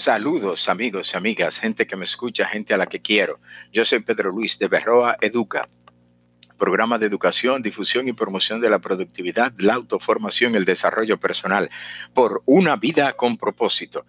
Saludos amigos y amigas, gente que me escucha, gente a la que quiero. Yo soy Pedro Luis de Berroa Educa, programa de educación, difusión y promoción de la productividad, la autoformación y el desarrollo personal por una vida con propósito.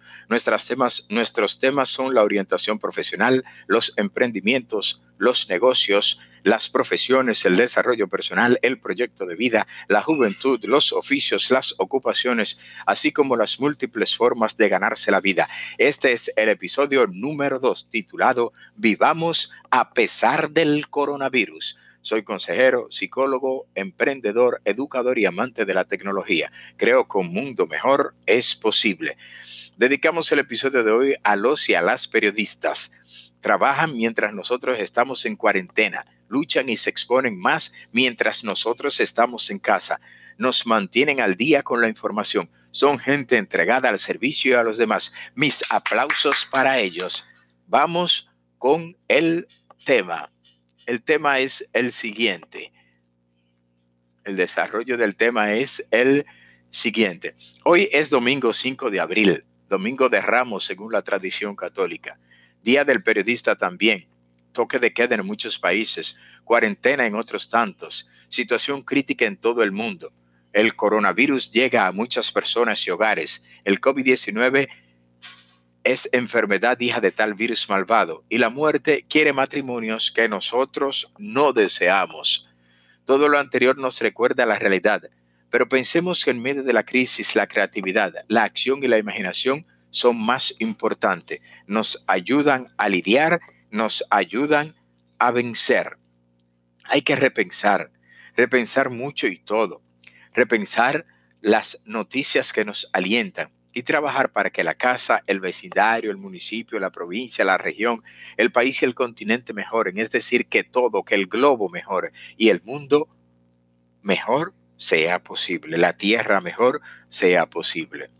Temas, nuestros temas son la orientación profesional, los emprendimientos, los negocios, las profesiones, el desarrollo personal, el proyecto de vida, la juventud, los oficios, las ocupaciones, así como las múltiples formas de ganarse la vida. Este es el episodio número 2 titulado Vivamos a pesar del coronavirus. Soy consejero, psicólogo, emprendedor, educador y amante de la tecnología. Creo que un mundo mejor es posible. Dedicamos el episodio de hoy a los y a las periodistas. Trabajan mientras nosotros estamos en cuarentena luchan y se exponen más mientras nosotros estamos en casa. Nos mantienen al día con la información. Son gente entregada al servicio y a los demás. Mis aplausos para ellos. Vamos con el tema. El tema es el siguiente. El desarrollo del tema es el siguiente. Hoy es domingo 5 de abril, domingo de Ramos según la tradición católica. Día del periodista también toque de queda en muchos países, cuarentena en otros tantos, situación crítica en todo el mundo. El coronavirus llega a muchas personas y hogares. El COVID-19 es enfermedad hija de tal virus malvado y la muerte quiere matrimonios que nosotros no deseamos. Todo lo anterior nos recuerda la realidad, pero pensemos que en medio de la crisis la creatividad, la acción y la imaginación son más importantes. Nos ayudan a lidiar nos ayudan a vencer. Hay que repensar, repensar mucho y todo, repensar las noticias que nos alientan y trabajar para que la casa, el vecindario, el municipio, la provincia, la región, el país y el continente mejoren, es decir, que todo, que el globo mejore y el mundo mejor sea posible, la tierra mejor sea posible.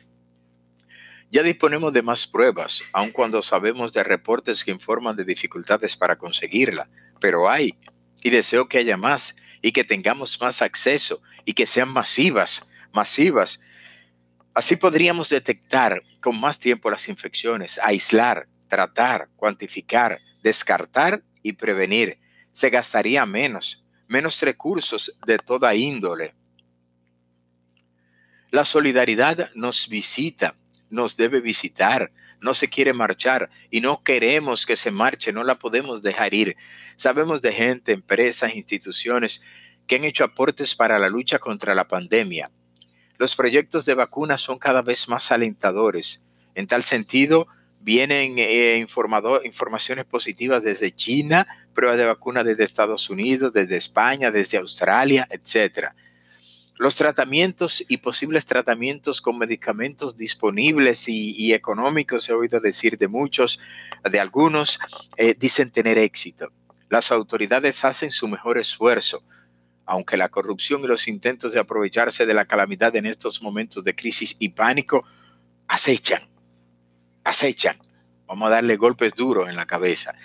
Ya disponemos de más pruebas, aun cuando sabemos de reportes que informan de dificultades para conseguirla, pero hay, y deseo que haya más y que tengamos más acceso y que sean masivas, masivas. Así podríamos detectar con más tiempo las infecciones, aislar, tratar, cuantificar, descartar y prevenir. Se gastaría menos, menos recursos de toda índole. La solidaridad nos visita nos debe visitar, no se quiere marchar y no queremos que se marche, no la podemos dejar ir. Sabemos de gente, empresas, instituciones que han hecho aportes para la lucha contra la pandemia. Los proyectos de vacunas son cada vez más alentadores. En tal sentido, vienen eh, informaciones positivas desde China, pruebas de vacuna desde Estados Unidos, desde España, desde Australia, etcétera. Los tratamientos y posibles tratamientos con medicamentos disponibles y, económicos, he oído decir de muchos, de algunos, eh, dicen tener éxito. Las autoridades hacen su mejor esfuerzo, aunque la corrupción y los intentos de aprovecharse de la calamidad en estos momentos de crisis y pánico acechan, acechan. Vamos a darle golpes duros en la cabeza.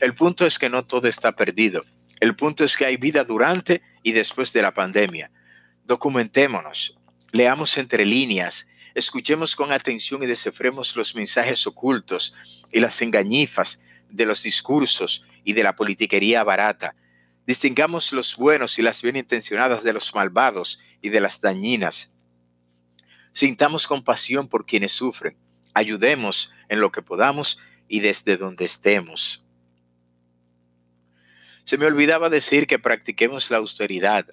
El punto es que no todo está perdido. El punto es que hay vida durante y después de la pandemia. Documentémonos, leamos entre líneas, escuchemos con atención y descifremos los mensajes ocultos y las engañifas de los discursos y de la politiquería barata. Distingamos los buenos y las bien intencionadas de los malvados y de las dañinas. Sintamos compasión por quienes sufren. Ayudemos en lo que podamos y desde donde estemos. Se me olvidaba decir que practiquemos la austeridad,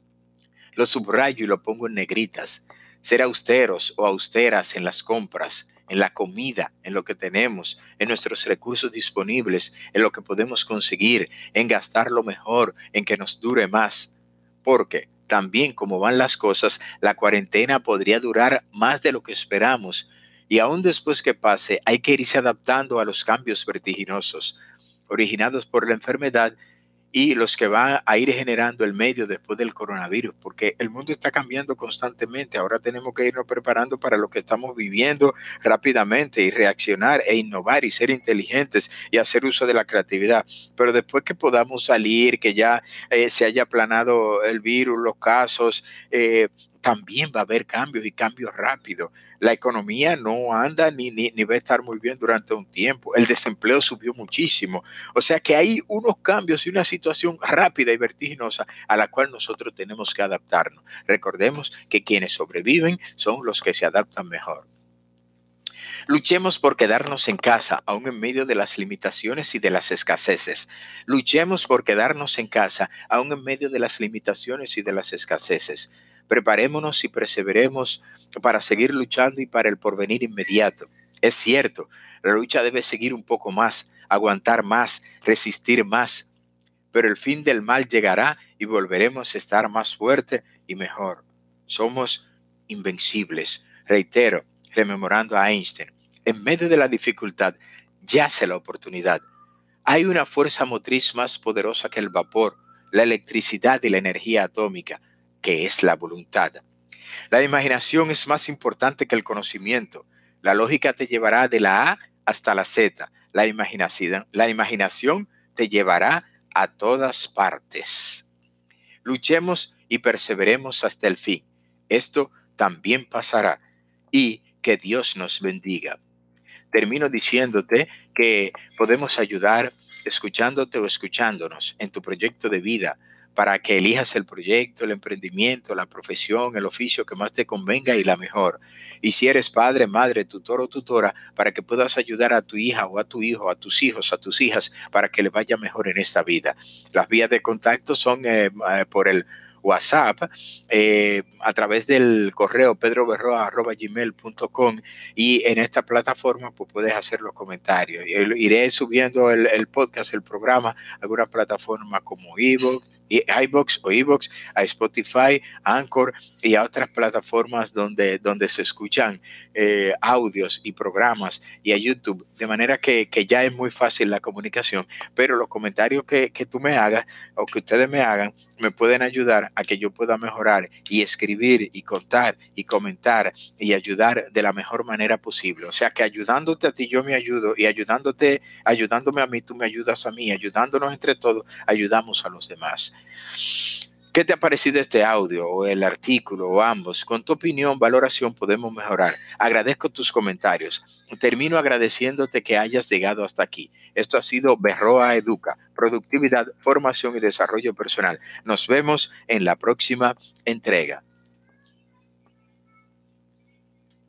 lo subrayo y lo pongo en negritas. Ser austeros o austeras en las compras, en la comida, en lo que tenemos, en nuestros recursos disponibles, en lo que podemos conseguir, en gastar lo mejor, en que nos dure más. Porque también como van las cosas, la cuarentena podría durar más de lo que esperamos. Y aún después que pase, hay que irse adaptando a los cambios vertiginosos originados por la enfermedad y los que van a ir generando el medio después del coronavirus, porque el mundo está cambiando constantemente. Ahora tenemos que irnos preparando para lo que estamos viviendo rápidamente y reaccionar e innovar y ser inteligentes y hacer uso de la creatividad. Pero después que podamos salir, que ya eh, se haya aplanado el virus, los casos, eh, también va a haber cambios y cambios rápidos. La economía no anda ni, ni, ni, va a estar muy bien durante un tiempo. El desempleo subió muchísimo. O sea que hay unos cambios y una situación rápida y vertiginosa a la cual nosotros tenemos que adaptarnos. Recordemos que quienes sobreviven son los que se adaptan mejor. Luchemos por quedarnos en casa, aún en medio de las limitaciones y de las escaseces. Luchemos por quedarnos en casa, aún en medio de las limitaciones y de las escaseces. Preparémonos y perseveremos para seguir luchando y para el porvenir inmediato. Es cierto, la lucha debe seguir un poco más, aguantar más, resistir más, pero el fin del mal llegará y volveremos a estar más fuerte y mejor. Somos invencibles. Reitero, rememorando a Einstein, en medio de la dificultad yace la oportunidad. Hay una fuerza motriz más poderosa que el vapor, la electricidad y la energía atómica, que es la voluntad. La imaginación es más importante que el conocimiento. La lógica te llevará de la A hasta la Z. La imaginación, la imaginación te llevará a todas partes. Luchemos y perseveremos hasta el fin. Esto también pasará. Y que Dios nos bendiga termino diciéndote que podemos ayudar escuchándote o escuchándonos en tu proyecto de vida para que elijas el proyecto, el emprendimiento, la profesión, el oficio que más te convenga y la mejor. Y si eres padre, madre, tutor o tutora, para que puedas ayudar a tu hija o a tu hijo, a tus hijos, a tus hijas, para que le vaya mejor en esta vida. Las vías de contacto son eh, eh, por el WhatsApp eh, a través del correo pedroberroa.gmail.com y en esta plataforma pues puedes hacer los comentarios. Iré subiendo el, podcast, el programa, a alguna plataforma como Evo iBox o iBox, a Spotify, Anchor y a otras plataformas donde, donde se escuchan eh, audios y programas y a YouTube. De manera que, que, ya es muy fácil la comunicación, pero los comentarios que, que tú me hagas o que ustedes me hagan me pueden ayudar a que yo pueda mejorar y escribir y contar y comentar y ayudar de la mejor manera posible. O sea que ayudándote a ti yo me ayudo y ayudándote, ayudándome a mí tú me ayudas a mí, ayudándonos entre todos, ayudamos a los demás. ¿Qué te ha parecido este audio o el artículo o ambos? Con tu opinión, valoración podemos mejorar. Agradezco tus comentarios. Termino agradeciéndote que hayas llegado hasta aquí. Esto ha sido Berroa Educa, productividad, formación y desarrollo personal. Nos vemos en la próxima entrega.